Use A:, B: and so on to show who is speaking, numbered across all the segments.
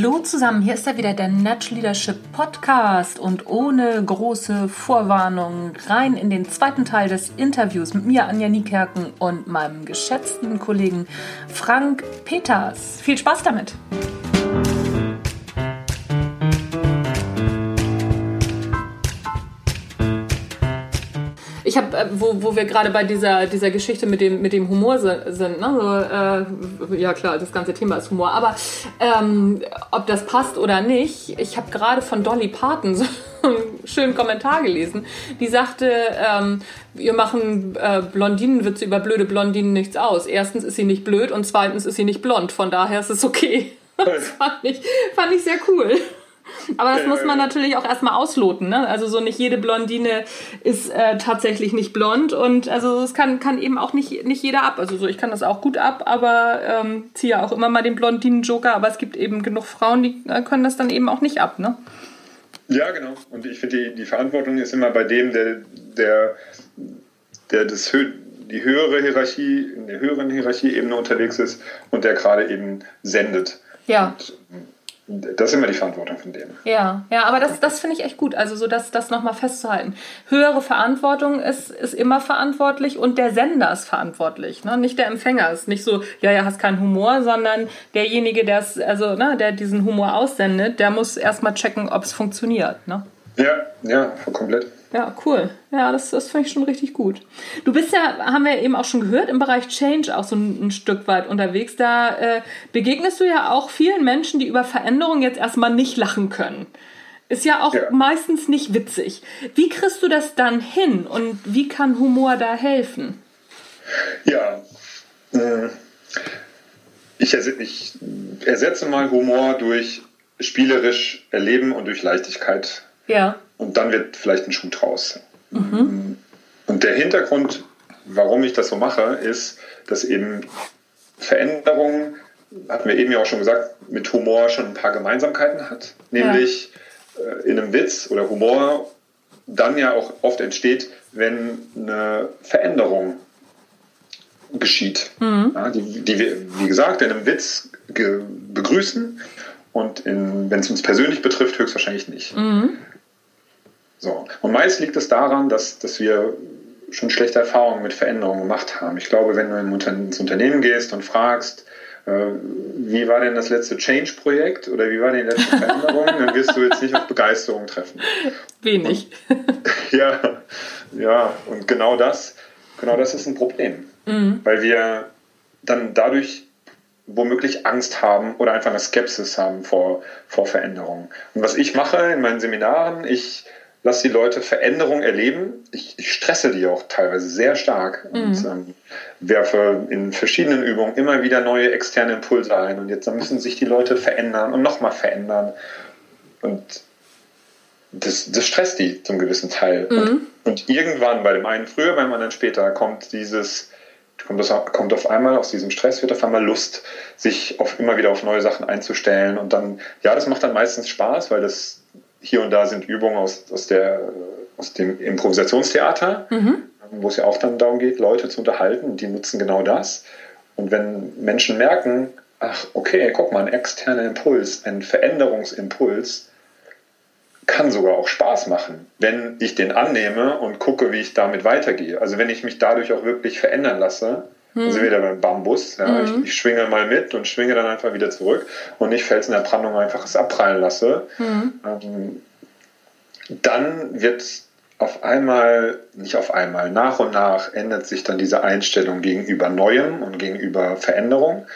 A: Hallo zusammen, hier ist ja wieder der Natural Leadership Podcast und ohne große Vorwarnung rein in den zweiten Teil des Interviews mit mir, Anja Niekerken und meinem geschätzten Kollegen Frank Peters. Viel Spaß damit! Ich habe, äh, wo, wo wir gerade bei dieser, dieser Geschichte mit dem, mit dem Humor sind, ne? so, äh, ja klar, das ganze Thema ist Humor, aber ähm, ob das passt oder nicht, ich habe gerade von Dolly Parton so einen schönen Kommentar gelesen, die sagte, ähm, wir machen äh, Blondinenwitze über blöde Blondinen nichts aus. Erstens ist sie nicht blöd und zweitens ist sie nicht blond, von daher ist es okay. Das fand ich, fand ich sehr cool. Aber das muss man natürlich auch erstmal ausloten. Ne? Also so nicht jede Blondine ist äh, tatsächlich nicht blond und also es kann, kann eben auch nicht, nicht jeder ab. Also so, ich kann das auch gut ab, aber ähm, ziehe auch immer mal den Blondinen-Joker, aber es gibt eben genug Frauen, die äh, können das dann eben auch nicht ab, ne?
B: Ja, genau. Und ich finde, die, die Verantwortung ist immer bei dem, der, der, der das die höhere Hierarchie, in der höheren Hierarchieebene unterwegs ist und der gerade eben sendet.
A: Ja.
B: Und, das ist immer die Verantwortung von dem.
A: Ja, ja, aber das, das finde ich echt gut. Also so das, das nochmal festzuhalten. Höhere Verantwortung ist, ist immer verantwortlich und der Sender ist verantwortlich, ne? Nicht der Empfänger ist nicht so, ja, ja, hast keinen Humor, sondern derjenige, der also, ne, der diesen Humor aussendet, der muss erstmal checken, ob es funktioniert. Ne?
B: Ja, ja, komplett.
A: Ja, cool. Ja, das, das finde ich schon richtig gut. Du bist ja, haben wir eben auch schon gehört, im Bereich Change auch so ein, ein Stück weit unterwegs. Da äh, begegnest du ja auch vielen Menschen, die über Veränderungen jetzt erstmal nicht lachen können. Ist ja auch ja. meistens nicht witzig. Wie kriegst du das dann hin und wie kann Humor da helfen?
B: Ja, äh, ich, ich ersetze mal Humor durch spielerisch erleben und durch Leichtigkeit.
A: Ja
B: und dann wird vielleicht ein Schuh draus. Mhm. Und der Hintergrund, warum ich das so mache, ist, dass eben Veränderung, hatten wir eben ja auch schon gesagt, mit Humor schon ein paar Gemeinsamkeiten hat. Nämlich ja. Äh, in einem Witz oder Humor dann ja auch oft entsteht, wenn eine Veränderung geschieht. Mhm. Ja, die, die, wir, wie gesagt, in einem Witz begrüßen und wenn es uns persönlich betrifft, höchstwahrscheinlich nicht. Mhm. So. Und meist liegt es daran, dass, dass wir schon schlechte Erfahrungen mit Veränderungen gemacht haben. Ich glaube, wenn du ins Unternehmen gehst und fragst, äh, wie war denn das letzte Change-Projekt oder wie war denn die letzte Veränderung, dann wirst du jetzt nicht auf Begeisterung treffen.
A: Wenig.
B: ja, ja, und genau das, genau das ist ein Problem. Mhm. Weil wir dann dadurch womöglich Angst haben oder einfach eine Skepsis haben vor, vor Veränderungen. Und was ich mache in meinen Seminaren, ich lass die Leute Veränderung erleben. Ich, ich stresse die auch teilweise sehr stark mhm. und ähm, werfe in verschiedenen Übungen immer wieder neue externe Impulse ein. Und jetzt müssen sich die Leute verändern und nochmal verändern. Und das, das stresst die zum gewissen Teil. Mhm. Und, und, irgendwann, bei dem einen früher, beim anderen später, kommt dieses, kommt, das, kommt auf einmal aus diesem Stress, wird auf einmal Lust, sich auf, immer wieder auf neue Sachen einzustellen. Und dann, ja, das macht dann meistens Spaß, weil das hier und da sind Übungen aus, aus, der, aus dem Improvisationstheater, mhm. wo es ja auch dann darum geht, Leute zu unterhalten. Die nutzen genau das. Und wenn Menschen merken, ach, okay, guck mal, ein externer Impuls, ein Veränderungsimpuls, kann sogar auch Spaß machen, wenn ich den annehme und gucke, wie ich damit weitergehe. Also wenn ich mich dadurch auch wirklich verändern lasse, Mhm. Also wieder beim Bambus. Ja. Mhm. Ich, ich, schwinge mal mit und schwinge dann einfach wieder zurück und nicht Fels in der Brandung einfach es abprallen lasse. Mhm. Ähm, dann wird auf einmal, nicht auf einmal, nach und nach ändert sich dann diese Einstellung gegenüber Neuem und gegenüber Veränderung.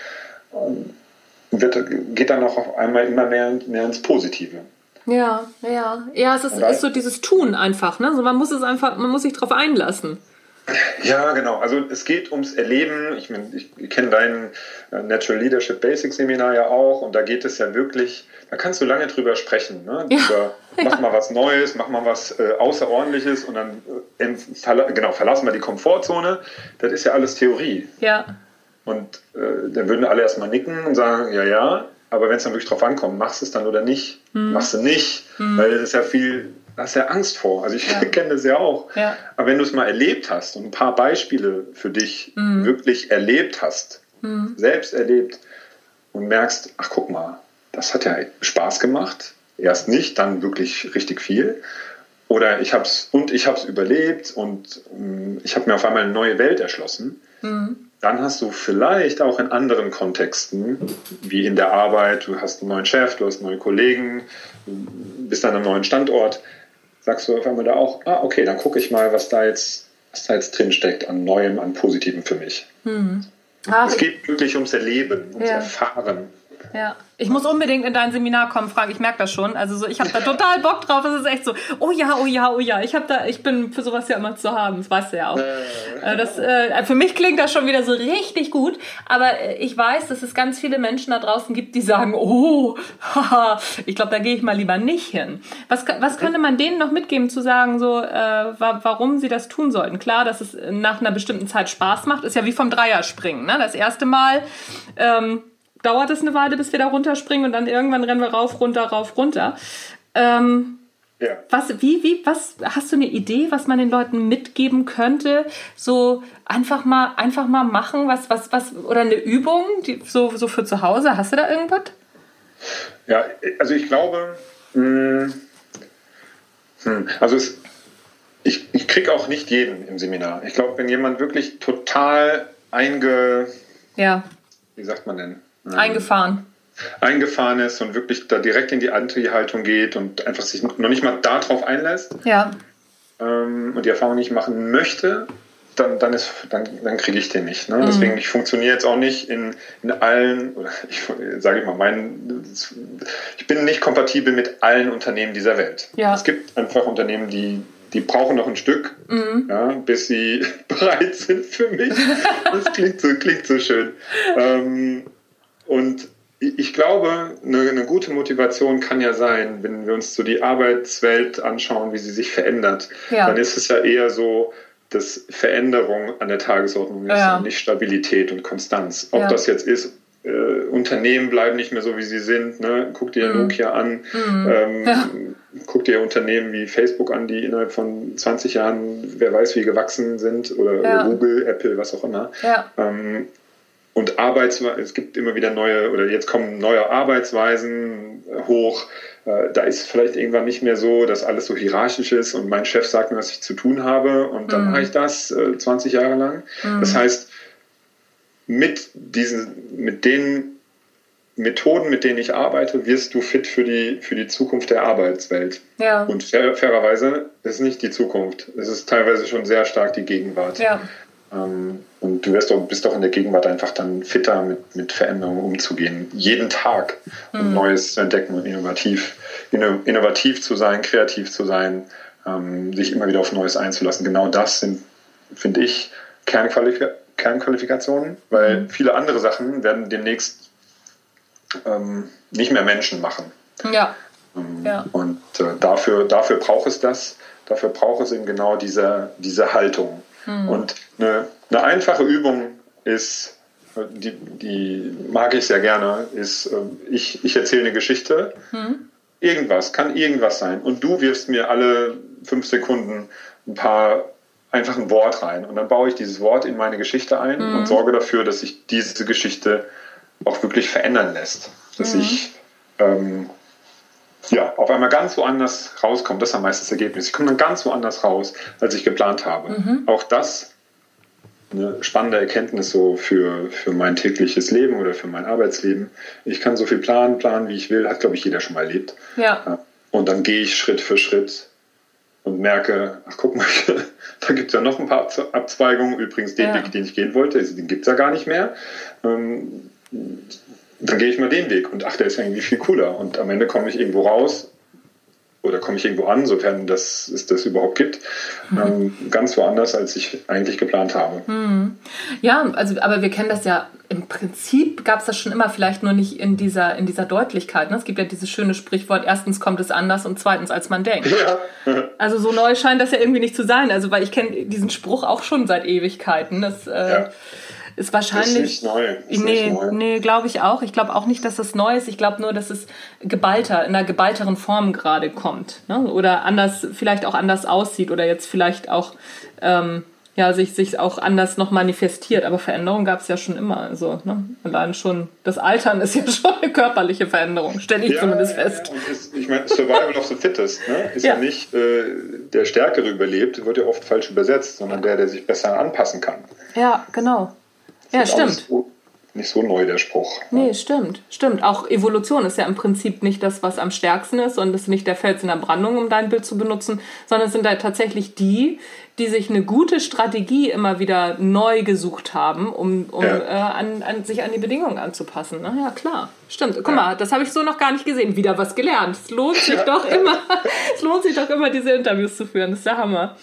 B: Und wird, geht dann auch auf einmal immer mehr, mehr ins Positive.
A: Ja, ja. Ja, es ist, ist so dieses Tun einfach, ne? Also man muss es einfach, man muss sich darauf einlassen.
B: Ja, genau. Also es geht ums Erleben. Ich, mein, ich kenne dein äh, Natural Leadership Basics Seminar ja auch und da geht es ja wirklich, da kannst du lange drüber sprechen. Ne? Ja. Über, mach ja. mal was Neues, mach mal was äh, Außerordentliches und dann äh, verla genau, verlassen wir die Komfortzone. Das ist ja alles Theorie.
A: Ja.
B: Und äh, dann würden alle erstmal nicken und sagen, ja, ja, aber wenn es dann wirklich drauf ankommt, machst du es dann oder nicht? Hm. Machst du nicht, hm. weil es ist ja viel hast du ja Angst vor. Also ich ja. kenne das ja auch.
A: Ja.
B: Aber wenn du es mal erlebt hast und ein paar Beispiele für dich mhm. wirklich erlebt hast, mhm. selbst erlebt und merkst, ach guck mal, das hat ja Spaß gemacht. Erst nicht, dann wirklich richtig viel. Oder ich habe es und ich habe es überlebt und ähm, ich habe mir auf einmal eine neue Welt erschlossen. Mhm. Dann hast du vielleicht auch in anderen Kontexten, wie in der Arbeit, du hast einen neuen Chef, du hast neue Kollegen, bist an einem neuen Standort, sagst du auf einmal da auch, ah, okay, dann gucke ich mal, was da jetzt, was da jetzt drin steckt an Neuem, an Positivem für mich. Mhm. Ach, es geht wirklich ums Erleben, ums ja. Erfahren.
A: Ja, ich muss unbedingt in dein Seminar kommen, Frank. Ich merke das schon. Also so, ich habe da total Bock drauf. Es ist echt so, oh ja, oh ja, oh ja. Ich habe da, ich bin für sowas ja immer zu haben. Das weißt du ja auch. Äh. Das, äh, für mich klingt das schon wieder so richtig gut. Aber äh, ich weiß, dass es ganz viele Menschen da draußen gibt, die sagen, oh, haha, ich glaube, da gehe ich mal lieber nicht hin. Was, was könnte man denen noch mitgeben, zu sagen, so, äh, warum sie das tun sollten? Klar, dass es nach einer bestimmten Zeit Spaß macht, ist ja wie vom Dreierspringen. Ne? Das erste Mal. Ähm, dauert es eine Weile, bis wir da runterspringen und dann irgendwann rennen wir rauf, runter, rauf, runter. Ähm, ja. Was, wie, wie, was, hast du eine Idee, was man den Leuten mitgeben könnte? So einfach mal, einfach mal machen, was, was, was, oder eine Übung, die, so, so für zu Hause. Hast du da irgendwas?
B: Ja, also ich glaube, mh, hm, hm, also es, ich, ich kriege auch nicht jeden im Seminar. Ich glaube, wenn jemand wirklich total einge, ja. wie sagt man denn?
A: Eingefahren.
B: Eingefahren ist und wirklich da direkt in die Anti-Haltung geht und einfach sich noch nicht mal darauf einlässt
A: ja.
B: ähm, und die Erfahrung nicht machen möchte, dann, dann, dann, dann kriege ich den nicht. Ne? Mhm. Deswegen, ich funktioniere jetzt auch nicht in, in allen, oder ich sage ich mal, mein, ich bin nicht kompatibel mit allen Unternehmen dieser Welt. Ja. Es gibt einfach Unternehmen, die die brauchen noch ein Stück, mhm. ja, bis sie bereit sind für mich. Das klingt so, klingt so schön. Ähm, und ich glaube, eine, eine, gute Motivation kann ja sein, wenn wir uns so die Arbeitswelt anschauen, wie sie sich verändert, ja. dann ist es ja eher so, dass Veränderung an der Tagesordnung ist ja. und nicht Stabilität und Konstanz. Ob ja. das jetzt ist, äh, Unternehmen bleiben nicht mehr so, wie sie sind. Ne? Guck dir mhm. Nokia an, mhm. ähm, ja. guck dir Unternehmen wie Facebook an, die innerhalb von 20 Jahren, wer weiß, wie gewachsen sind, oder Google, Apple, was auch immer. Ähm, und Arbeitsweisen, es gibt immer wieder neue, oder jetzt kommen neue Arbeitsweisen hoch. Äh, da ist es vielleicht irgendwann nicht mehr so, dass alles so hierarchisch ist und mein Chef sagt mir, was ich zu tun habe und dann mhm. mache ich das 20 äh, Jahre lang. Mhm. Das heißt, mit diesen, mit den Methoden, mit denen ich arbeite, wirst du fit für die, für die Zukunft der Arbeitswelt. Ja. Und fair, fairerweise ist nicht die Zukunft. Es ist teilweise schon sehr stark die Gegenwart. Ja. Ähm, und du wirst doch, bist doch in der Gegenwart einfach dann fitter, mit, mit Veränderungen umzugehen. Jeden Tag mhm. Neues zu entdecken und innovativ, innovativ zu sein, kreativ zu sein, ähm, sich immer wieder auf Neues einzulassen. Genau das sind, finde ich, Kernqualif Kernqualifikationen, weil mhm. viele andere Sachen werden demnächst ähm, nicht mehr Menschen machen.
A: Ja.
B: Ähm, ja. Und äh, dafür, dafür braucht es das, dafür braucht es eben genau diese, diese Haltung. Mhm. Und eine, eine einfache Übung ist, die, die mag ich sehr gerne, ist, ähm, ich, ich erzähle eine Geschichte. Mhm. Irgendwas, kann irgendwas sein. Und du wirfst mir alle fünf Sekunden ein paar einfach ein Wort rein. Und dann baue ich dieses Wort in meine Geschichte ein mhm. und sorge dafür, dass sich diese Geschichte auch wirklich verändern lässt. Dass mhm. ich ähm, ja, auf einmal ganz woanders rauskommt. Das ist am meisten das Ergebnis. Ich komme dann ganz woanders raus, als ich geplant habe. Mhm. Auch das eine spannende Erkenntnis so für, für mein tägliches Leben oder für mein Arbeitsleben. Ich kann so viel planen, planen, wie ich will, hat, glaube ich, jeder schon mal erlebt.
A: Ja.
B: Und dann gehe ich Schritt für Schritt und merke, ach guck mal, da gibt es ja noch ein paar Abzweigungen. Übrigens, den ja. Weg, den ich gehen wollte, den gibt es ja gar nicht mehr. Ähm, dann gehe ich mal den Weg und ach, der ist ja irgendwie viel cooler. Und am Ende komme ich irgendwo raus oder komme ich irgendwo an, sofern das, es das überhaupt gibt, mhm. ähm, ganz woanders, als ich eigentlich geplant habe.
A: Mhm. Ja, also, aber wir kennen das ja, im Prinzip gab es das schon immer, vielleicht nur nicht in dieser, in dieser Deutlichkeit. Ne? Es gibt ja dieses schöne Sprichwort, erstens kommt es anders und zweitens, als man denkt. Ja. Also so neu scheint das ja irgendwie nicht zu sein. Also, weil ich kenne diesen Spruch auch schon seit Ewigkeiten. Das, äh, ja ist wahrscheinlich. Ist nicht neu. Ist nee, neu. nee glaube ich auch. Ich glaube auch nicht, dass das neu ist. Ich glaube nur, dass es geballter, in einer geballteren Form gerade kommt. Ne? Oder anders, vielleicht auch anders aussieht oder jetzt vielleicht auch ähm, ja, sich, sich auch anders noch manifestiert. Aber Veränderung gab es ja schon immer. Also, ne? Allein schon das Altern ist ja schon eine körperliche Veränderung, stelle ich ja, zumindest fest.
B: Ja, ist, ich meine, Survival of the Fittest ne? ist ja, ja nicht äh, der Stärkere überlebt, wird ja oft falsch übersetzt, sondern der, der sich besser anpassen kann.
A: Ja, genau. Ja, stimmt
B: nicht so neu, der Spruch.
A: Nee, stimmt, stimmt. Auch Evolution ist ja im Prinzip nicht das, was am stärksten ist und ist nicht der Fels in der Brandung, um dein Bild zu benutzen, sondern es sind da tatsächlich die, die sich eine gute Strategie immer wieder neu gesucht haben, um, um ja. äh, an, an, sich an die Bedingungen anzupassen. Na ja, klar. Stimmt. Guck ja. mal, das habe ich so noch gar nicht gesehen. Wieder was gelernt. Es lohnt sich ja. doch immer, es lohnt sich doch immer, diese Interviews zu führen. Das ist der Hammer.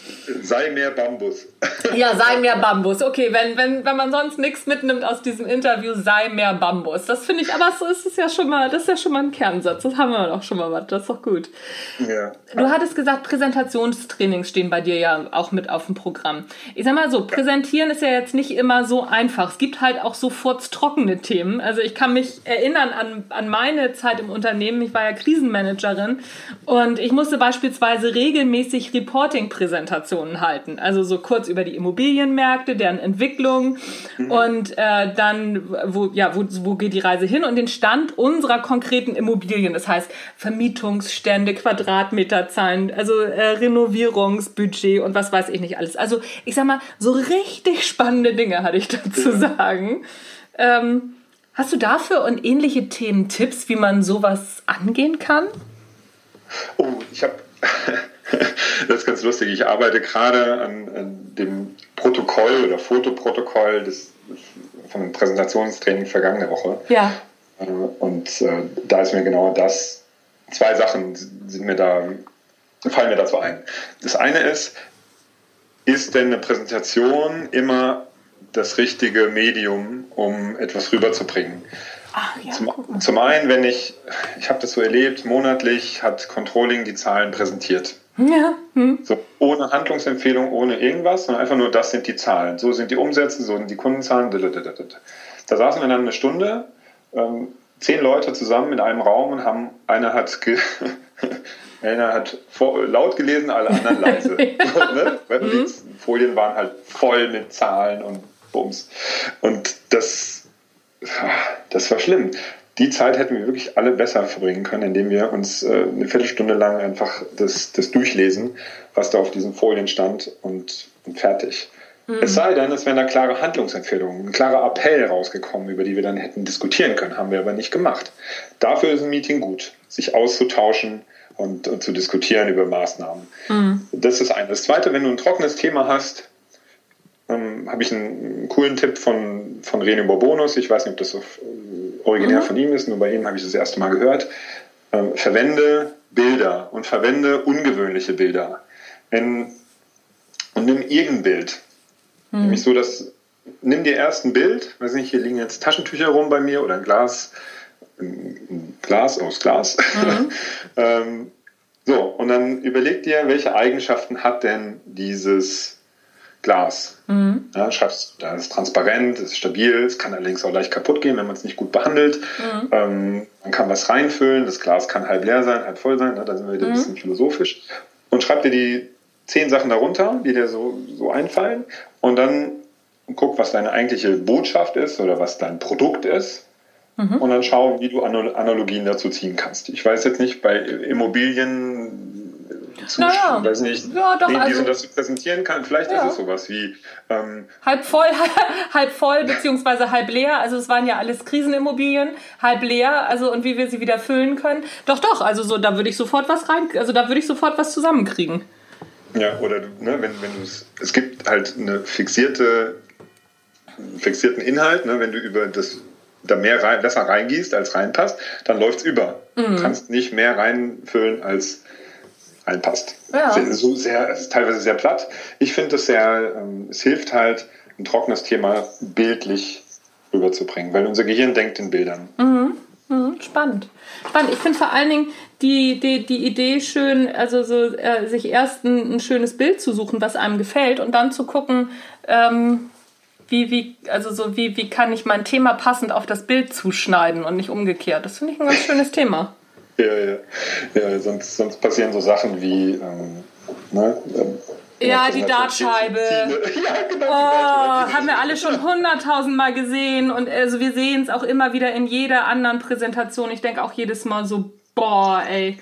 B: Sei mehr Bambus.
A: Ja, sei mehr Bambus. Okay, wenn, wenn, wenn man sonst nichts mitnimmt aus diesem Interview, sei mehr Bambus. Das finde ich, aber so ist es ja schon mal, das ist ja schon mal ein Kernsatz. Das haben wir doch schon mal was. Das ist doch gut. Ja. Du hattest gesagt, Präsentationstrainings stehen bei dir ja auch mit auf dem Programm. Ich sag mal so, präsentieren ist ja jetzt nicht immer so einfach. Es gibt halt auch so furztrockene Themen. Also ich kann mich erinnern an, an meine Zeit im Unternehmen. Ich war ja Krisenmanagerin und ich musste beispielsweise regelmäßig Reporting-Präsentationen halten. Also so kurz über die Immobilienmärkte, deren Entwicklung mhm. und äh, dann, wo, ja, wo, wo geht die Reise hin und den Stand unserer konkreten Immobilien. Das heißt Vermietungsstände, Quadratmeterzahlen, also äh, Renovierungsbudget und was weiß ich nicht alles. Also ich sag mal, so richtig spannende Dinge hatte ich dazu ja. sagen. Ähm, Hast du dafür und ähnliche Themen Tipps, wie man sowas angehen kann?
B: Oh, ich habe, das ist ganz lustig, ich arbeite gerade an, an, dem Protokoll oder Fotoprotokoll des, von dem Präsentationstraining vergangene Woche.
A: Ja.
B: Äh, und äh, da ist mir genau das, zwei Sachen sind mir da, fallen mir dazu ein. Das eine ist, ist denn eine Präsentation immer das richtige Medium, um etwas rüberzubringen.
A: Ach, ja,
B: zum, zum einen, wenn ich, ich habe das so erlebt, monatlich hat Controlling die Zahlen präsentiert.
A: Ja. Hm.
B: So, ohne Handlungsempfehlung, ohne irgendwas, sondern einfach nur, das sind die Zahlen. So sind die Umsätze, so sind die Kundenzahlen. Da saßen wir dann eine Stunde, ähm, zehn Leute zusammen in einem Raum und haben, einer hat, einer hat vor, laut gelesen, alle anderen leise. ne? Mhm. Folien waren halt voll mit Zahlen und Bums. Und das, das war schlimm. Die Zeit hätten wir wirklich alle besser verbringen können, indem wir uns äh, eine Viertelstunde lang einfach das, das durchlesen, was da auf diesen Folien stand und, und fertig. Mhm. Es sei denn, es wären da klare Handlungsempfehlungen, ein klarer Appell rausgekommen, über die wir dann hätten diskutieren können, haben wir aber nicht gemacht. Dafür ist ein Meeting gut, sich auszutauschen und, und zu diskutieren über Maßnahmen. Mhm. Das ist eine. Das zweite, wenn du ein trockenes Thema hast, ähm, habe ich einen, coolen Tipp von, von René Borbonus. Ich weiß nicht, ob das auf, äh, originär mhm. von ihm ist, nur bei ihm habe ich das erste Mal gehört. Ähm, verwende Bilder und verwende ungewöhnliche Bilder. Wenn, und nimm irgendein Bild. Mhm. Nämlich so, dass nimm dir erst ein Bild, weiß nicht, hier liegen jetzt Taschentücher rum bei mir oder ein Glas, ein Glas aus Glas. Mhm. ähm, so, und dann überleg dir, welche Eigenschaften hat denn dieses Glas. Mhm. Ja, schreibst, da ist transparent, ist stabil, es kann allerdings auch leicht kaputt gehen, wenn man es nicht gut behandelt. Mhm. Ähm, man kann was reinfüllen, das Glas kann halb leer sein, halb voll sein, ne? da sind wir wieder mhm. ein bisschen philosophisch. Und schreib dir die zehn Sachen darunter, die dir so, so einfallen, und dann guck, was deine eigentliche Botschaft ist oder was dein Produkt ist. Mhm. Und dann schau, wie du Analogien dazu ziehen kannst. Ich weiß jetzt nicht, bei Immobilien zu, naja. weiß nicht, ja, doch, also, diesen das präsentieren kann. Vielleicht ja. ist es sowas wie
A: ähm, halb voll, halb voll beziehungsweise halb leer. Also es waren ja alles Krisenimmobilien, halb leer. Also und wie wir sie wieder füllen können. Doch, doch. Also so, da würde ich sofort was rein, also da würde ich sofort was zusammenkriegen.
B: Ja, oder ne, wenn, wenn du es, es gibt halt eine fixierte, fixierten Inhalt, ne, wenn du über das da mehr rein, besser reingießt, als reinpasst, dann läuft es über. Mhm. Du kannst nicht mehr reinfüllen, als reinpasst. Ja. So sehr, es ist teilweise sehr platt. Ich finde es sehr, ähm, es hilft halt, ein trockenes Thema bildlich rüberzubringen, weil unser Gehirn denkt in Bildern.
A: Mhm. Mhm, spannend. Spannend. Ich finde vor allen Dingen die, die, die Idee schön, also so, äh, sich erst ein, ein, schönes Bild zu suchen, was einem gefällt, und dann zu gucken, ähm, wie, wie, also so, wie, wie kann ich mein Thema passend auf das Bild zuschneiden und nicht umgekehrt. Das finde ich ein ganz schönes Thema.
B: Ja, ja. ja sonst, sonst passieren so Sachen wie, ähm, ne,
A: Ja, die Dartscheibe. Ja, genau. Oh, haben wir alle schon hunderttausend Mal gesehen und also wir sehen es auch immer wieder in jeder anderen Präsentation. Ich denke auch jedes Mal so, boah, ey.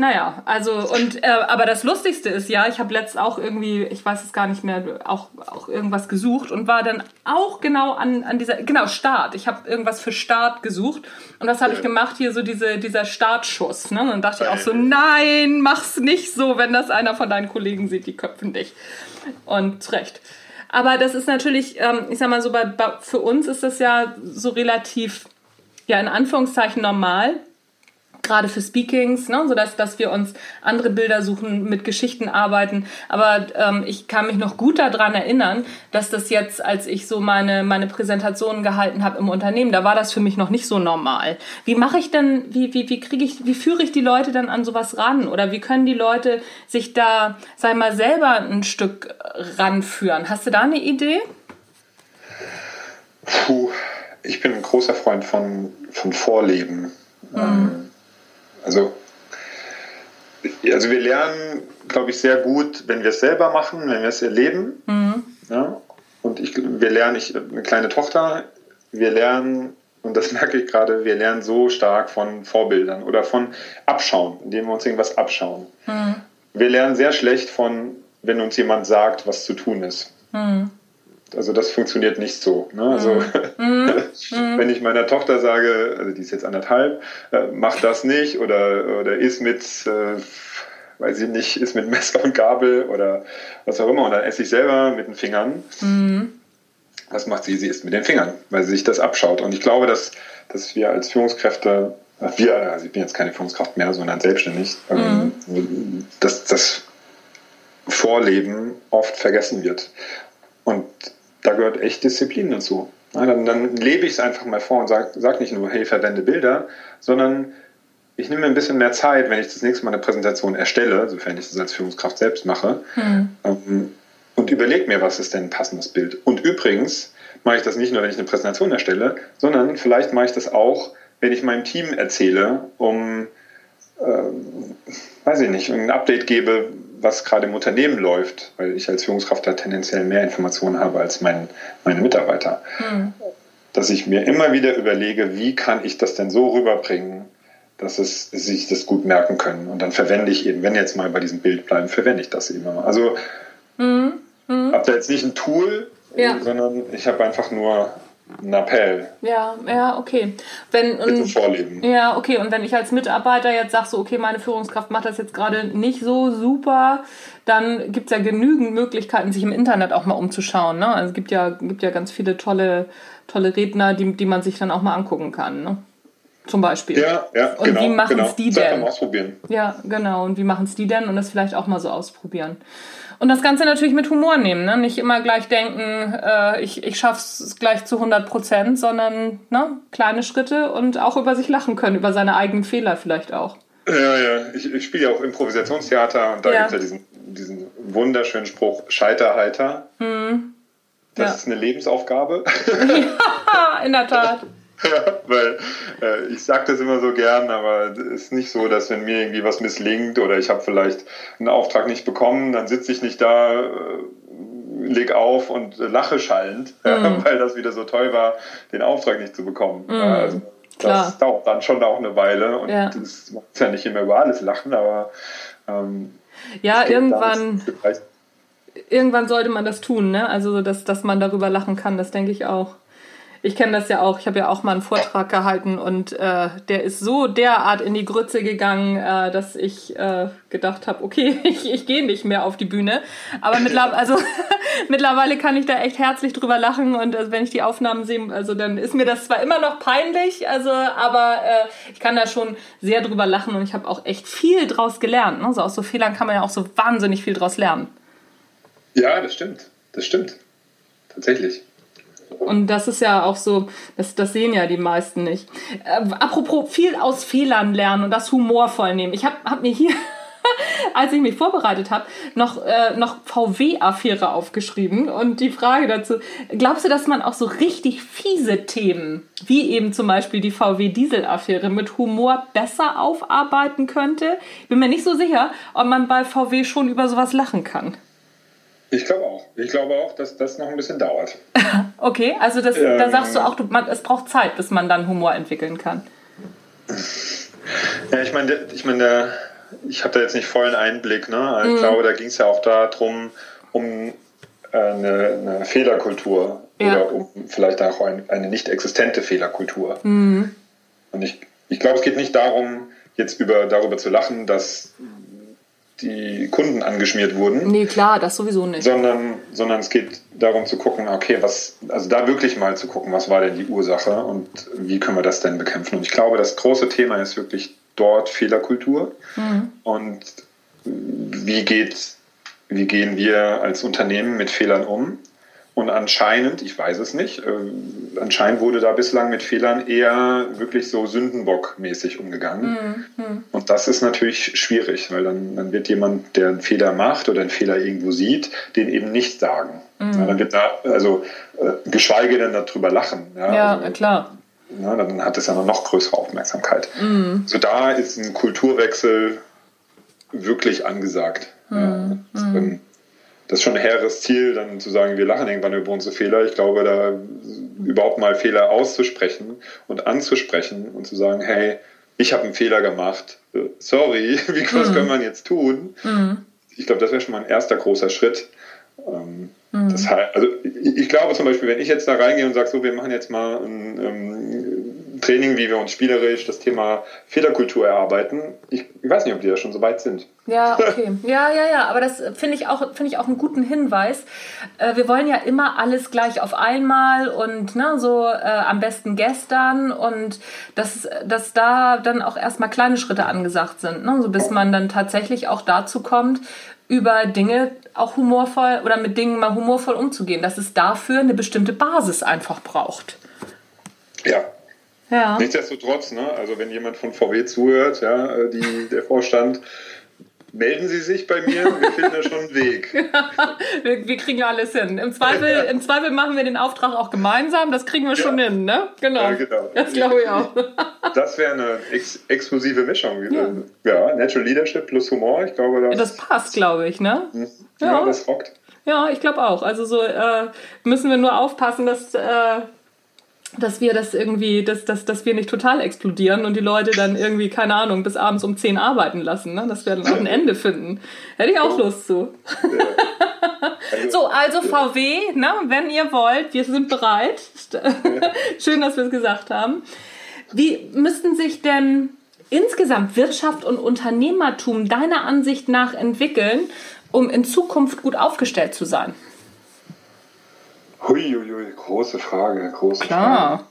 A: Naja, also und äh, aber das Lustigste ist ja, ich habe letzt auch irgendwie, ich weiß es gar nicht mehr, auch, auch irgendwas gesucht und war dann auch genau an, an dieser, genau, Start. Ich habe irgendwas für Start gesucht und was habe ich gemacht? Hier so diese, dieser Startschuss. Ne? Und dann dachte ich auch so, nein, mach's nicht so, wenn das einer von deinen Kollegen sieht, die köpfen dich. Und zu Recht. Aber das ist natürlich, ähm, ich sag mal so, bei, bei, für uns ist das ja so relativ, ja, in Anführungszeichen normal gerade für Speakings, ne, so dass, dass wir uns andere Bilder suchen, mit Geschichten arbeiten. Aber ähm, ich kann mich noch gut daran erinnern, dass das jetzt, als ich so meine, meine Präsentationen gehalten habe im Unternehmen, da war das für mich noch nicht so normal. Wie mache ich denn, wie, wie, wie kriege ich, wie führe ich die Leute dann an sowas ran? Oder wie können die Leute sich da, sag mal, selber ein Stück ranführen? Hast du da eine Idee?
B: Puh, ich bin ein großer Freund von, von Vorleben. Mhm. Ähm, also, also wir lernen, glaube ich, sehr gut, wenn wir es selber machen, wenn wir es erleben. Mhm. Ja? Und ich, wir lernen, ich eine kleine Tochter, wir lernen, und das merke ich gerade, wir lernen so stark von Vorbildern oder von Abschauen, indem wir uns irgendwas abschauen. Mhm. Wir lernen sehr schlecht von, wenn uns jemand sagt, was zu tun ist. Mhm. Also das funktioniert nicht so. Ne? Also mhm. mhm. wenn ich meiner Tochter sage, also die ist jetzt anderthalb, äh, mach das nicht oder, oder isst mit, äh, weiß ich nicht, isst mit Messer und Gabel oder was auch immer und dann esse ich selber mit den Fingern. Mhm. Was macht sie? Sie isst mit den Fingern, weil sie sich das abschaut. Und ich glaube, dass, dass wir als Führungskräfte, wir, also ich bin jetzt keine Führungskraft mehr, sondern selbstständig, ähm, mhm. dass das Vorleben oft vergessen wird. Und da gehört echt Disziplin dazu. Ja, dann, dann, lebe ich es einfach mal vor und sage sag nicht nur, hey, verwende Bilder, sondern ich nehme mir ein bisschen mehr Zeit, wenn ich das nächste Mal eine Präsentation erstelle, sofern ich das als Führungskraft selbst mache, hm. ähm, und überlege mir, was ist denn ein passendes Bild. Und übrigens mache ich das nicht nur, wenn ich eine Präsentation erstelle, sondern vielleicht mache ich das auch, wenn ich meinem Team erzähle, um, äh, weiß ich nicht, ein Update gebe, was gerade im Unternehmen läuft, weil ich als Führungskraft da tendenziell mehr Informationen habe als mein, meine Mitarbeiter. Mhm. Dass ich mir immer wieder überlege, wie kann ich das denn so rüberbringen, dass es sich das gut merken können. Und dann verwende ich eben, wenn jetzt mal bei diesem Bild bleiben, verwende ich das eben immer. Also mhm. mhm. habe da jetzt nicht ein Tool, ja. sondern ich habe einfach nur ein Appell.
A: Ja, ja, okay. Wenn, und,
B: Vorleben.
A: Ja, okay. Und wenn ich als Mitarbeiter jetzt sage, so, okay, meine Führungskraft macht das jetzt gerade nicht so super, dann gibt es ja genügend Möglichkeiten, sich im Internet auch mal umzuschauen. Ne? Also es gibt ja, gibt ja ganz viele tolle, tolle Redner, die, die man sich dann auch mal angucken kann. Ne? Zum Beispiel.
B: Ja, ja,
A: und genau. wie machen es
B: genau.
A: die denn?
B: Ausprobieren.
A: Ja, genau. Und wie machen es die denn? Und das vielleicht auch mal so ausprobieren. Und das Ganze natürlich mit Humor nehmen, ne? Nicht immer gleich denken, äh, ich, ich schaff's gleich zu 100 Prozent, sondern ne? kleine Schritte und auch über sich lachen können, über seine eigenen Fehler vielleicht auch.
B: Ja, ja. Ich, ich spiele ja auch Improvisationstheater und da ja. gibt es ja diesen, diesen wunderschönen Spruch, Scheiterheiter. Hm. Das ja. ist eine Lebensaufgabe.
A: ja, in der Tat.
B: Ja, weil äh, ich sage das immer so gern, aber es ist nicht so, dass wenn mir irgendwie was misslingt oder ich habe vielleicht einen Auftrag nicht bekommen, dann sitze ich nicht da, äh, leg auf und lache schallend, ja, weil das wieder so toll war, den Auftrag nicht zu bekommen. Mm. Also, das dauert dann schon auch eine Weile und ja. das macht ja nicht immer über alles lachen, aber ähm,
A: ja, irgendwann irgendwann sollte man das tun, ne? Also dass, dass man darüber lachen kann, das denke ich auch. Ich kenne das ja auch. Ich habe ja auch mal einen Vortrag gehalten und äh, der ist so derart in die Grütze gegangen, äh, dass ich äh, gedacht habe, okay, ich, ich gehe nicht mehr auf die Bühne. Aber mittlerweile, also, mittlerweile kann ich da echt herzlich drüber lachen und also, wenn ich die Aufnahmen sehe, also dann ist mir das zwar immer noch peinlich, also aber äh, ich kann da schon sehr drüber lachen und ich habe auch echt viel draus gelernt. Ne? So aus so Fehlern kann man ja auch so wahnsinnig viel draus lernen.
B: Ja, das stimmt. Das stimmt. Tatsächlich.
A: Und das ist ja auch so, das, das sehen ja die meisten nicht. Äh, apropos viel aus Fehlern lernen und das humorvoll nehmen. Ich habe hab mir hier, als ich mich vorbereitet habe, noch, äh, noch VW-Affäre aufgeschrieben. Und die Frage dazu, glaubst du, dass man auch so richtig fiese Themen, wie eben zum Beispiel die VW-Diesel-Affäre, mit Humor besser aufarbeiten könnte? Bin mir nicht so sicher, ob man bei VW schon über sowas lachen kann.
B: Ich glaube auch. Ich glaube auch, dass das noch ein bisschen dauert.
A: okay, also das, ähm, da sagst du auch, du, man, es braucht Zeit, bis man dann Humor entwickeln kann.
B: Ja, ich meine, ich meine, ich habe da jetzt nicht vollen Einblick. Ne? Ich mhm. glaube, da ging es ja auch darum, um äh, eine, eine Fehlerkultur ja. oder um vielleicht auch ein, eine nicht existente Fehlerkultur. Mhm. Und ich, ich glaube, es geht nicht darum, jetzt über, darüber zu lachen, dass die Kunden angeschmiert wurden.
A: Nee, klar, das sowieso nicht.
B: Sondern, sondern es geht darum zu gucken, okay, was, also da wirklich mal zu gucken, was war denn die Ursache und wie können wir das denn bekämpfen. Und ich glaube, das große Thema ist wirklich dort Fehlerkultur mhm. und wie geht, wie gehen wir als Unternehmen mit Fehlern um und anscheinend, ich weiß es nicht, äh, anscheinend wurde da bislang mit Fehlern eher wirklich so Sündenbock-mäßig umgegangen. Mhm. Und das ist natürlich schwierig, weil dann, dann wird jemand, der einen Fehler macht oder einen Fehler irgendwo sieht, den eben nicht sagen. Mhm. Ja, dann wird da, also äh, geschweige denn darüber lachen.
A: Ja, ja also, klar.
B: Ja, dann hat es ja noch größere Aufmerksamkeit. Mhm. So da ist ein Kulturwechsel wirklich angesagt. Ja, mhm das ist schon ein hehres Ziel, dann zu sagen, wir lachen irgendwann über unsere Fehler. Ich glaube, da überhaupt mal Fehler auszusprechen und anzusprechen und zu sagen, hey, ich habe einen Fehler gemacht, sorry, wie was mhm. können wir jetzt tun? Mhm. Ich glaube, das wäre schon mal ein erster großer Schritt. Ähm, mhm. Das heißt, also ich glaube zum Beispiel, wenn ich jetzt da reingehe und sage, so, wir machen jetzt mal ein, ähm, Training, wie wir uns spielerisch das Thema Fehlerkultur erarbeiten. Ich, ich, weiß nicht, ob die da schon so weit sind.
A: Ja, okay. Ja, ja, ja. Aber das finde ich, auch, find ich auch einen guten Hinweis. Äh, wir wollen ja immer alles gleich auf einmal und ne, so äh, am besten gestern und dass, dass da dann auch erstmal kleine Schritte angesagt sind, ne, so bis man dann tatsächlich auch dazu kommt, über Dinge auch humorvoll oder mit Dingen mal humorvoll umzugehen, dass es dafür eine bestimmte Basis einfach braucht.
B: Ja, ja. Nichtsdestotrotz, ne, also wenn jemand von VW zuhört, ja, äh, die, der Vorstand, melden Sie sich bei mir, wir finden da schon einen Weg.
A: wir, wir, kriegen alles hin. Im Zweifel, Im Zweifel machen wir den Auftrag auch gemeinsam, das kriegen wir ja. schon hin, ne? Genau. Ja, genau. Das glaube ich auch.
B: das wäre eine ex exklusive Mischung. Ja. ja. Natural Leadership plus Humor, ich glaube,
A: das... Das passt, glaube ich, ne?
B: Hm. Ja, das rockt.
A: Ja, ich glaube auch. Also so äh, müssen wir nur aufpassen, dass... Äh, dass wir das irgendwie, dass, dass, dass wir nicht total explodieren und die Leute dann irgendwie, keine Ahnung, bis abends um 10 arbeiten lassen, ne? dass wir dann auch ein Ende finden. Hätte ich auch Lust zu. so, also VW, ne? wenn ihr wollt, wir sind bereit. Schön, dass wir es gesagt haben. Wie müssten sich denn insgesamt Wirtschaft und Unternehmertum deiner Ansicht nach entwickeln, um in Zukunft gut aufgestellt zu sein?
B: Huiuiui, große Frage, große
A: Klar.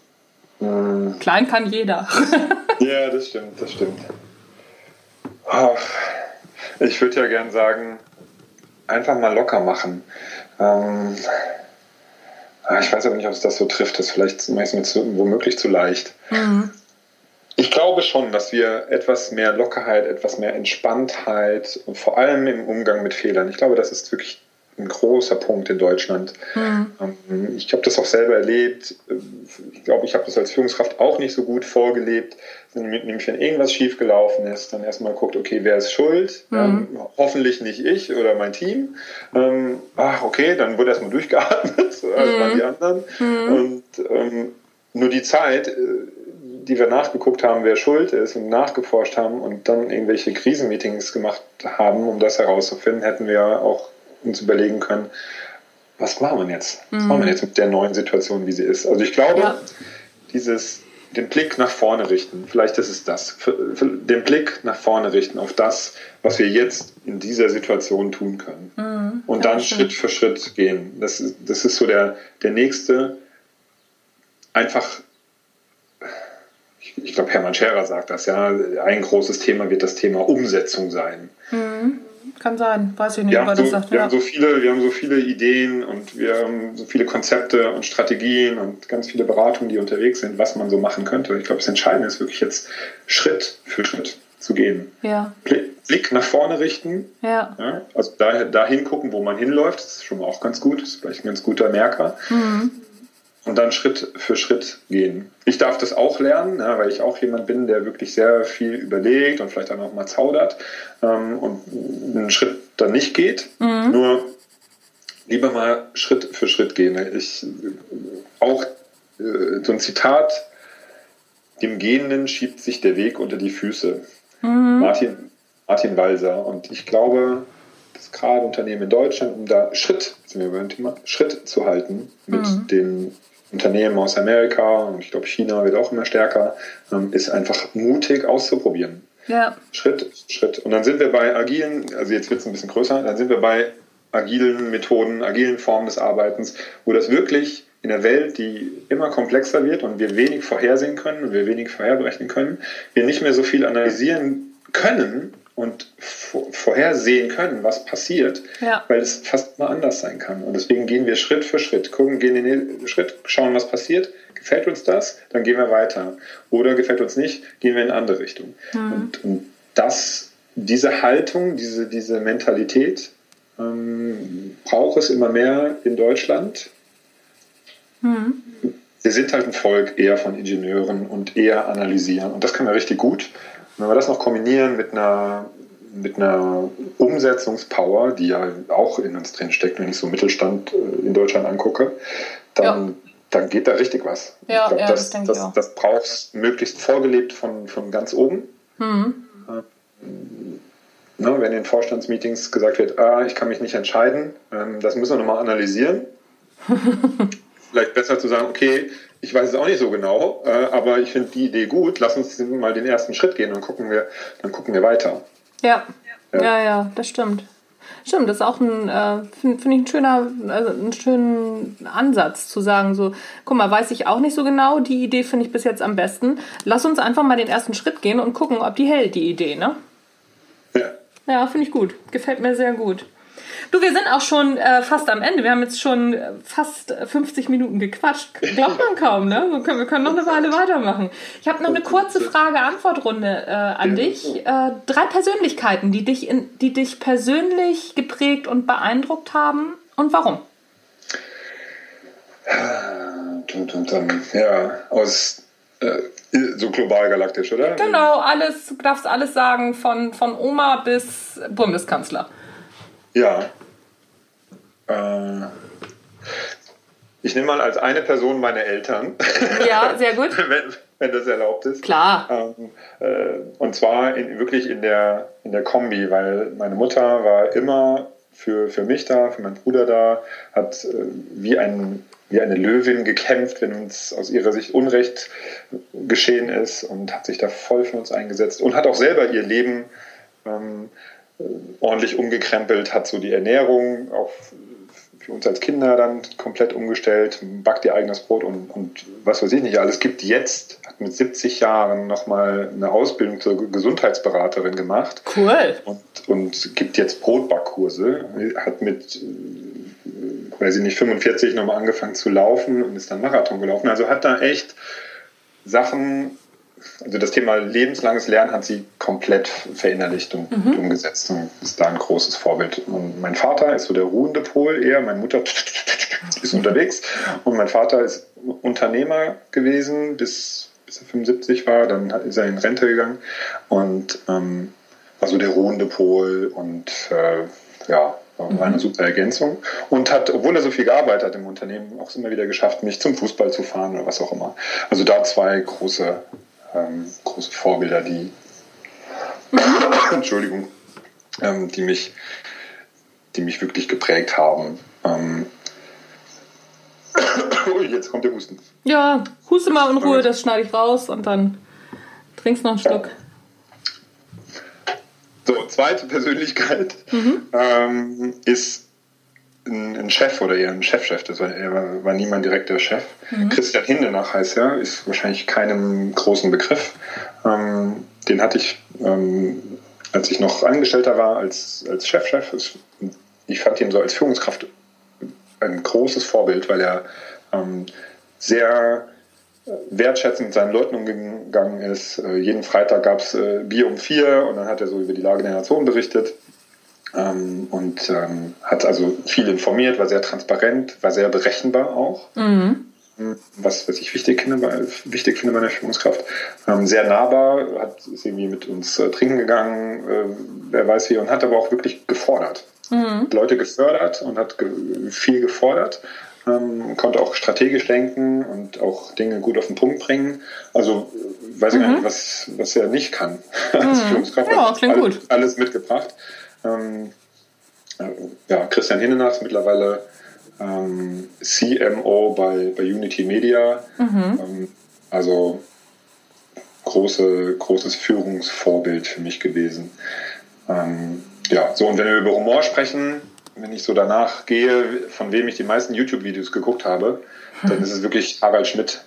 A: Frage. Hm. Klein kann jeder.
B: ja, das stimmt, das stimmt. Ach, ich würde ja gern sagen, einfach mal locker machen. Ähm, ah, ich weiß aber nicht, ob es das so trifft. Das ist vielleicht meistens womöglich zu leicht. Mhm. Ich glaube schon, dass wir etwas mehr Lockerheit, etwas mehr Entspanntheit und vor allem im Umgang mit Fehlern, ich glaube, das ist wirklich ein großer Punkt in Deutschland. Mhm. Ich habe das auch selber erlebt. Ich glaube, ich habe das als Führungskraft auch nicht so gut vorgelebt. Nämlich, wenn irgendwas schiefgelaufen ist, dann erstmal guckt, okay, wer ist schuld? Mhm. Ähm, hoffentlich nicht ich oder mein Team. Ähm, ach, okay, dann wurde erstmal durchgeatmet, als mhm. waren die anderen. Mhm. Und ähm, nur die Zeit, äh, die wir nachgeguckt haben, wer schuld ist und nachgeforscht haben und dann irgendwelche Krisenmeetings gemacht haben, um das herauszufinden, hätten wir auch uns überlegen können, was machen wir jetzt? Was mhm. machen wir jetzt mit der neuen Situation, wie sie ist? Also ich glaube, ja. dieses den Blick nach vorne richten, vielleicht ist es das, den Blick nach vorne richten auf das, was wir jetzt in dieser Situation tun können. Mhm. Und dann ja, Schritt für Schritt gehen. Das, das ist so der, der nächste, einfach, ich, ich glaube, Hermann Scherer sagt das, ja, ein großes Thema wird das Thema Umsetzung sein. Mhm.
A: Kann sein, weiß ich nicht, wir er
B: so,
A: das sagt.
B: Wir, ja. haben so viele, wir haben so viele Ideen und wir haben so viele Konzepte und Strategien und ganz viele Beratungen, die unterwegs sind, was man so machen könnte. Ich glaube, das Entscheidende ist wirklich jetzt Schritt für Schritt zu gehen.
A: Ja.
B: Blick nach vorne richten.
A: Ja.
B: ja also da, dahin gucken, wo man hinläuft. Das ist schon mal auch ganz gut. Das ist vielleicht ein ganz guter Merker. Mhm und dann Schritt für Schritt gehen. Ich darf das auch lernen, weil ich auch jemand bin, der wirklich sehr viel überlegt und vielleicht dann auch mal zaudert ähm, und einen Schritt dann nicht geht. Mhm. Nur lieber mal Schritt für Schritt gehen. Ich, auch äh, so ein Zitat, dem Gehenden schiebt sich der Weg unter die Füße. Mhm. Martin, Martin Walser. Und ich glaube, dass gerade Unternehmen in Deutschland, um da Schritt, sind wir beim Thema, Schritt zu halten mit mhm. den Unternehmen aus Amerika und ich glaube China wird auch immer stärker, ähm, ist einfach mutig auszuprobieren. Ja. Schritt, Schritt. Und dann sind wir bei agilen, also jetzt wird es ein bisschen größer, dann sind wir bei agilen Methoden, agilen Formen des Arbeitens, wo das wirklich in der Welt, die immer komplexer wird und wir wenig vorhersehen können und wir wenig vorherberechnen können, wir nicht mehr so viel analysieren können und vorhersehen können, was passiert, ja. weil es fast immer anders sein kann. Und deswegen gehen wir Schritt für Schritt, gucken, gehen den Schritt, schauen, was passiert. Gefällt uns das, dann gehen wir weiter. Oder gefällt uns nicht, gehen wir in eine andere Richtung. Mhm. Und, und, das, diese Haltung, diese, diese Mentalität ähm, braucht es immer mehr in Deutschland. Mhm. Wir sind halt ein Volk eher von Ingenieuren und eher analysieren. Und das können wir richtig gut. Wenn wir das noch kombinieren mit einer, mit einer Umsetzungspower, die ja auch in uns drin steckt, wenn ich so Mittelstand äh, in Deutschland angucke, dann, ja. dann geht da richtig was. Ja, glaub, ja das, das, das, das brauchst möglichst vorgelebt von, von ganz oben. Mhm. Ne, wenn in Vorstandsmeetings gesagt wird, ah, ich kann mich nicht entscheiden, ähm, das müssen wir nochmal analysieren. Vielleicht besser zu sagen, okay, ich weiß es auch nicht so genau, äh, aber ich finde die Idee gut. Lass uns mal den ersten Schritt gehen und gucken wir, dann gucken wir weiter.
A: Ja, ja, ja, ja das stimmt. Stimmt, das ist auch ein, äh, finde find ich ein schöner, also einen schönen Ansatz zu sagen, so, guck mal, weiß ich auch nicht so genau, die Idee finde ich bis jetzt am besten. Lass uns einfach mal den ersten Schritt gehen und gucken, ob die hält, die Idee, ne? Ja. Ja, finde ich gut. Gefällt mir sehr gut. Du, wir sind auch schon äh, fast am Ende. Wir haben jetzt schon äh, fast 50 Minuten gequatscht. Glaubt man kaum, ne? Wir können, wir können noch eine Weile weitermachen. Ich habe noch eine kurze Frage-Antwort-Runde äh, an dich. Äh, drei Persönlichkeiten, die dich, in, die dich persönlich geprägt und beeindruckt haben und warum?
B: Ja, aus äh, so global galaktisch, oder?
A: Genau, alles, du darfst alles sagen, von, von Oma bis Bundeskanzler.
B: Ja. Äh, ich nehme mal als eine Person meine Eltern.
A: Ja, sehr gut.
B: wenn, wenn das erlaubt ist.
A: Klar.
B: Ähm, äh, und zwar in, wirklich in der, in der Kombi, weil meine Mutter war immer für, für mich da, für meinen Bruder da, hat äh, wie, ein, wie eine Löwin gekämpft, wenn uns aus ihrer Sicht Unrecht geschehen ist und hat sich da voll für uns eingesetzt und hat auch selber ihr Leben ähm, ordentlich umgekrempelt, hat so die Ernährung auch für uns als Kinder dann komplett umgestellt, backt ihr eigenes Brot und, und was weiß ich nicht alles. Gibt jetzt, hat mit 70 Jahren nochmal eine Ausbildung zur Gesundheitsberaterin gemacht.
A: Cool.
B: Und, und gibt jetzt Brotbackkurse. Hat mit, äh, weiß ich nicht, 45 nochmal angefangen zu laufen und ist dann Marathon gelaufen. Also hat da echt Sachen also das Thema lebenslanges Lernen hat sie komplett verinnerlicht und, mhm. umgesetzt und ist da ein großes Vorbild. Und mein Vater ist so der ruhende Pol eher, meine Mutter ist unterwegs und mein Vater ist Unternehmer gewesen, bis, bis er 75 war, dann ist er in Rente gegangen und ähm, war so der ruhende Pol und äh, ja, war eine mhm. super Ergänzung und hat, obwohl er so viel gearbeitet hat im Unternehmen, auch immer wieder geschafft, mich zum Fußball zu fahren oder was auch immer. Also da zwei große ähm, große Vorbilder, die, Entschuldigung, ähm, die mich, die mich wirklich geprägt haben. Ähm, jetzt kommt der Husten.
A: Ja, huste mal in Ruhe, das schneide ich raus und dann trinkst noch einen Schluck.
B: So, zweite Persönlichkeit mhm. ähm, ist ein, Chef oder eher ein Chefchef, das war, er war, war nie mein direkter Chef. Mhm. Christian Hindenach heißt er, ist wahrscheinlich keinem großen Begriff. Ähm, den hatte ich, ähm, als ich noch Angestellter war, als, als Chefchef. Ich fand ihn so als Führungskraft ein großes Vorbild, weil er ähm, sehr wertschätzend mit seinen Leuten umgegangen ist. Äh, jeden Freitag gab es äh, Bier um vier und dann hat er so über die Lage der Nation berichtet ähm, und ähm, hat also viel informiert, war sehr transparent, war sehr berechenbar auch. Mhm. was, was ich wichtig finde, bei, wichtig finde bei einer Führungskraft. Ähm, sehr nahbar, hat, ist irgendwie mit uns äh, trinken gegangen, äh, wer weiß wie, und hat aber auch wirklich gefordert. Mhm. Leute gefördert und hat ge viel gefordert. Ähm, konnte auch strategisch denken und auch Dinge gut auf den Punkt bringen. Also weiß ich mhm. gar nicht, was, was er nicht kann als mhm. Führungskraft. Ja, klingt alles, gut. alles mitgebracht. Ähm, äh, ja, Christian Hinnenach ist mittlerweile ähm, CMO bei, bei Unity Media. Mhm. Ähm, also große, großes Führungsvorbild für mich gewesen. Ähm, ja, so und wenn wir über Humor sprechen, wenn ich so danach gehe, von wem ich die meisten YouTube-Videos geguckt habe, dann ist es wirklich Harald Schmidt.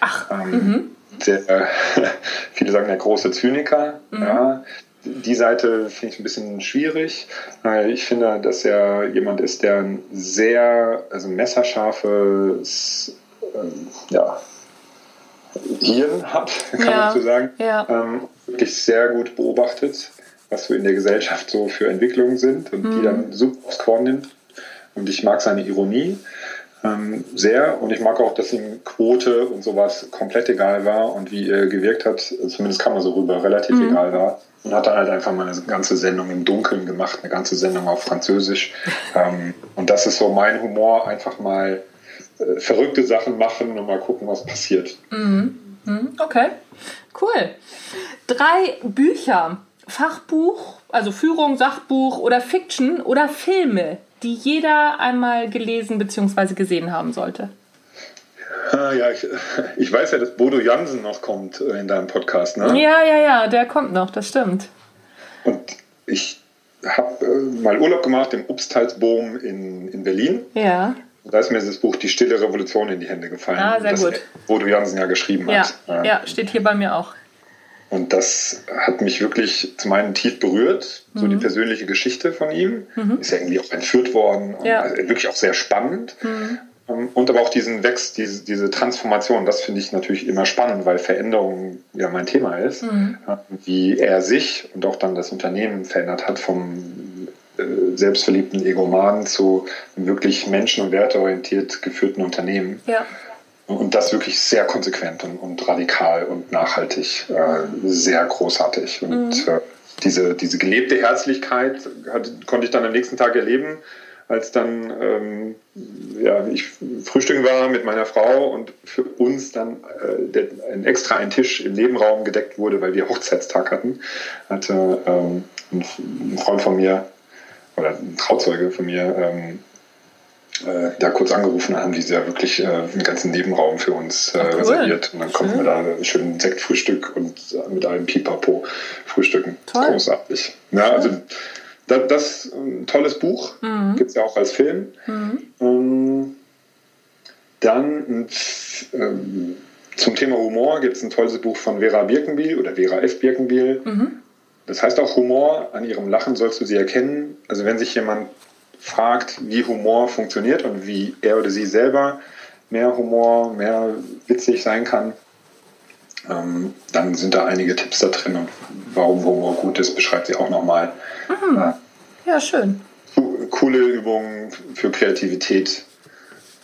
B: Ach. Ähm, mhm. der, viele sagen der große Zyniker. Mhm. Ja, die Seite finde ich ein bisschen schwierig. Ich finde, dass er jemand ist, der ein sehr also messerscharfes ähm, ja, Hirn hat, kann ja. man so sagen. Ja. Ähm, wirklich sehr gut beobachtet, was so in der Gesellschaft so für Entwicklungen sind und mhm. die dann super aufs Korn nimmt. Und ich mag seine Ironie ähm, sehr und ich mag auch, dass ihm Quote und sowas komplett egal war und wie er gewirkt hat, zumindest kam er so rüber, relativ mhm. egal war und hat dann halt einfach mal eine ganze Sendung im Dunkeln gemacht, eine ganze Sendung auf Französisch. Ähm, und das ist so mein Humor, einfach mal äh, verrückte Sachen machen und mal gucken, was passiert.
A: Mhm. mhm. Okay, cool. Drei Bücher, Fachbuch, also Führung, Sachbuch oder Fiction oder Filme, die jeder einmal gelesen bzw. gesehen haben sollte.
B: Ah, ja, ich, ich, weiß ja, dass Bodo Jansen noch kommt äh, in deinem Podcast, ne?
A: Ja, ja, ja, der kommt noch, das stimmt.
B: Und ich habe äh, mal Urlaub gemacht im Obstalsboom in, in Berlin. Ja. Da ist mir das Buch Die Stille Revolution in die Hände gefallen. Ah, sehr das gut. Bodo Jansen ja geschrieben
A: ja,
B: hat.
A: Ja, steht hier bei mir auch.
B: Und das hat mich wirklich zum einen tief berührt, so mhm. die persönliche Geschichte von ihm. Mhm. Ist ja irgendwie auch entführt worden. Ja. Also wirklich auch sehr spannend. Mhm. Ähm, und aber auch diesen Wechsel, diese, diese Transformation, das finde ich natürlich immer spannend, weil Veränderung ja mein Thema ist. Mhm. Wie er sich und auch dann das Unternehmen verändert hat vom äh, selbstverliebten Egoman zu wirklich menschen- und werteorientiert geführten Unternehmen. Ja. Und das wirklich sehr konsequent und, und radikal und nachhaltig, äh, sehr großartig. Und mhm. äh, diese, diese gelebte Herzlichkeit hat, konnte ich dann am nächsten Tag erleben als dann ähm, ja, ich frühstücken war mit meiner Frau und für uns dann äh, der, ein extra ein Tisch im Nebenraum gedeckt wurde, weil wir Hochzeitstag hatten, hatte ähm, ein, Freund von mir oder ein Trauzeuge von mir ähm, äh, da kurz angerufen, haben die ja wirklich äh, einen ganzen Nebenraum für uns äh, cool. reserviert. Und dann konnten wir da schön Sektfrühstück und mit einem Pipapo frühstücken. Toll. Großartig. Ja, also das, das ist ein tolles Buch, mhm. gibt es ja auch als Film. Mhm. Ähm, dann ähm, zum Thema Humor gibt es ein tolles Buch von Vera Birkenbiel oder Vera F. Birkenbiel. Mhm. Das heißt auch Humor, an ihrem Lachen sollst du sie erkennen. Also wenn sich jemand fragt, wie Humor funktioniert und wie er oder sie selber mehr Humor, mehr witzig sein kann, ähm, dann sind da einige Tipps da drin und warum Humor gut ist, beschreibt sie auch nochmal.
A: Mhm. Ja. ja, schön.
B: Coole Übungen für Kreativität.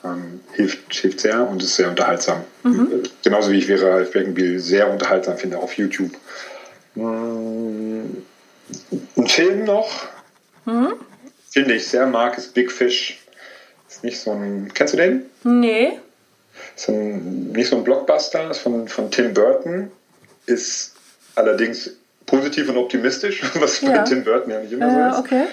B: Ähm, hilft, hilft sehr und ist sehr unterhaltsam. Mhm. Genauso wie ich Vera Birkenbiel sehr unterhaltsam finde auf YouTube. Mm, ein Film noch, mhm. Finde ich sehr mag, ist Big Fish. Ist nicht so ein. Kennst du den?
A: Nee.
B: Ist ein, nicht so ein Blockbuster, ist von, von Tim Burton. Ist allerdings positiv und optimistisch, was ja. bei Tim Burton ja nicht immer äh, so ist. Okay.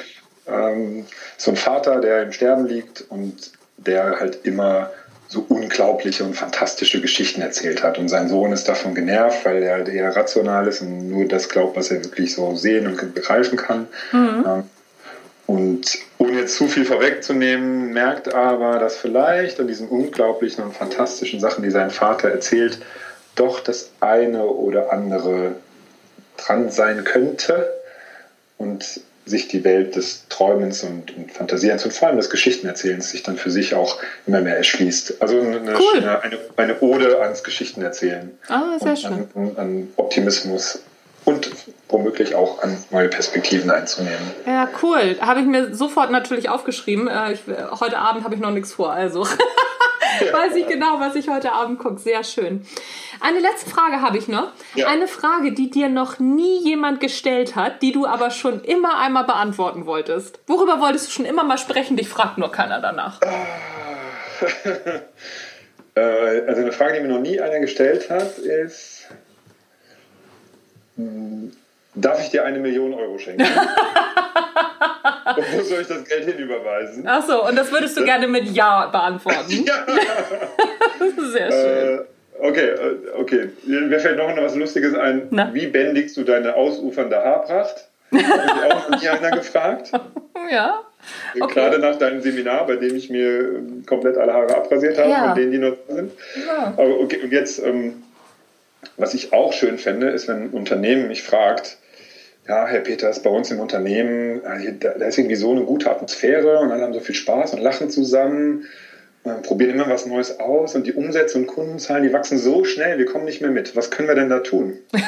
B: Ähm, so ein Vater, der im Sterben liegt und der halt immer so unglaubliche und fantastische Geschichten erzählt hat. Und sein Sohn ist davon genervt, weil er halt eher rational ist und nur das glaubt, was er wirklich so sehen und begreifen kann. Mhm. Ähm, und ohne jetzt zu viel vorwegzunehmen, merkt aber, dass vielleicht an diesen unglaublichen und fantastischen Sachen, die sein Vater erzählt, doch das eine oder andere dran sein könnte und sich die Welt des Träumens und, und Fantasierens und vor allem des Geschichtenerzählens sich dann für sich auch immer mehr erschließt. Also eine, cool. eine, eine, Ode ans Geschichtenerzählen.
A: Ah, sehr schön.
B: An, an Optimismus und womöglich auch an neue Perspektiven einzunehmen.
A: Ja, cool. Habe ich mir sofort natürlich aufgeschrieben. Äh, ich, heute Abend habe ich noch nichts vor, also. weiß ich genau, was ich heute Abend gucke. Sehr schön. Eine letzte Frage habe ich noch. Ja. Eine Frage, die dir noch nie jemand gestellt hat, die du aber schon immer einmal beantworten wolltest. Worüber wolltest du schon immer mal sprechen? Dich fragt nur keiner danach.
B: Äh, also eine Frage, die mir noch nie einer gestellt hat, ist, darf ich dir eine Million Euro schenken? wo soll ich das Geld hinüberweisen?
A: Ach so, und das würdest du gerne mit Ja beantworten. ja. Sehr schön. Äh,
B: okay, äh, okay. Mir fällt noch was Lustiges ein. Na? Wie bändigst du deine ausufernde Haarpracht? Habe ich auch nie einer gefragt.
A: Ja.
B: Okay. Gerade nach deinem Seminar, bei dem ich mir komplett alle Haare abrasiert habe, ja. von denen die noch sind. Ja. Aber okay, und jetzt, ähm, was ich auch schön fände, ist, wenn ein Unternehmen mich fragt, ja, Herr Peters, bei uns im Unternehmen, äh, da ist irgendwie so eine gute Atmosphäre und alle haben so viel Spaß und lachen zusammen, probieren immer was Neues aus und die Umsätze und Kundenzahlen, die wachsen so schnell, wir kommen nicht mehr mit. Was können wir denn da tun?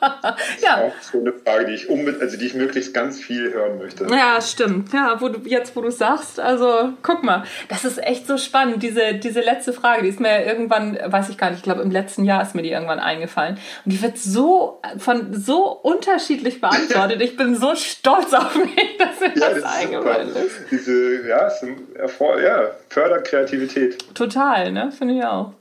B: ja. auch so eine Frage, die ich unbedingt, also die ich möglichst ganz viel hören möchte.
A: Ja, stimmt. Ja, wo du, jetzt, wo du sagst, also guck mal, das ist echt so spannend. Diese, diese letzte Frage, die ist mir irgendwann, weiß ich gar nicht, ich glaube im letzten Jahr ist mir die irgendwann eingefallen. Und die wird so von so unterschiedlich beantwortet. ich bin so stolz auf mich, dass mir ja, das, das eingefallen ist.
B: Diese, ja, es ja, fördert Kreativität.
A: Total, ne? Finde ich auch.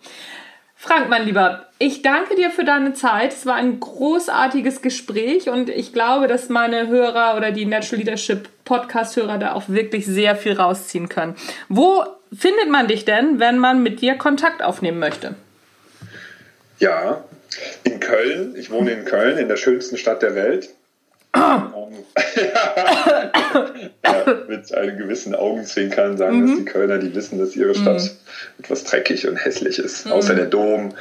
A: Frank, mein Lieber, ich danke dir für deine Zeit. Es war ein großartiges Gespräch und ich glaube, dass meine Hörer oder die Natural Leadership Podcast-Hörer da auch wirklich sehr viel rausziehen können. Wo findet man dich denn, wenn man mit dir Kontakt aufnehmen möchte?
B: Ja, in Köln. Ich wohne in Köln, in der schönsten Stadt der Welt. Ja, mit einem gewissen Augenzwinkern sagen mhm. dass die Kölner, die wissen, dass ihre Stadt mhm. etwas dreckig und hässlich ist, mhm. außer der Dom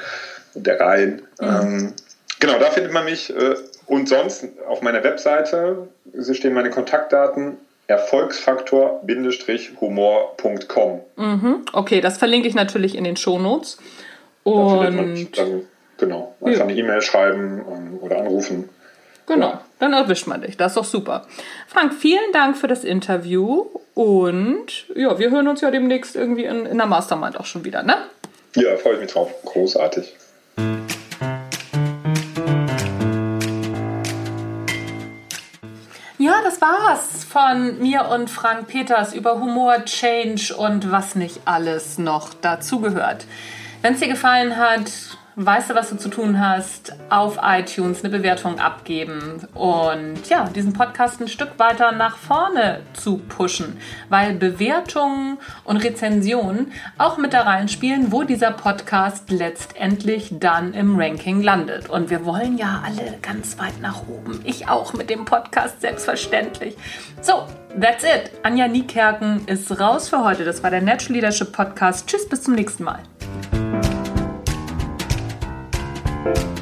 B: und der Rhein. Mhm. Ähm, genau, da findet man mich. Äh, und sonst auf meiner Webseite stehen meine Kontaktdaten erfolgsfaktor-humor.com.
A: Mhm. Okay, das verlinke ich natürlich in den Shownotes. Und
B: dann, genau, einfach ja. eine E-Mail schreiben ähm, oder anrufen.
A: Genau, dann erwischt man dich. Das ist doch super. Frank, vielen Dank für das Interview und ja, wir hören uns ja demnächst irgendwie in, in der Mastermind auch schon wieder, ne?
B: Ja, freue ich mich drauf. Großartig.
A: Ja, das war's von mir und Frank Peters über Humor, Change und was nicht alles noch dazugehört. Wenn es dir gefallen hat, weißt du, was du zu tun hast, auf iTunes eine Bewertung abgeben und ja, diesen Podcast ein Stück weiter nach vorne zu pushen, weil Bewertungen und Rezensionen auch mit da reinspielen, wo dieser Podcast letztendlich dann im Ranking landet. Und wir wollen ja alle ganz weit nach oben. Ich auch mit dem Podcast selbstverständlich. So, that's it. Anja Niekerken ist raus für heute. Das war der Natural Leadership Podcast. Tschüss, bis zum nächsten Mal. Thank you.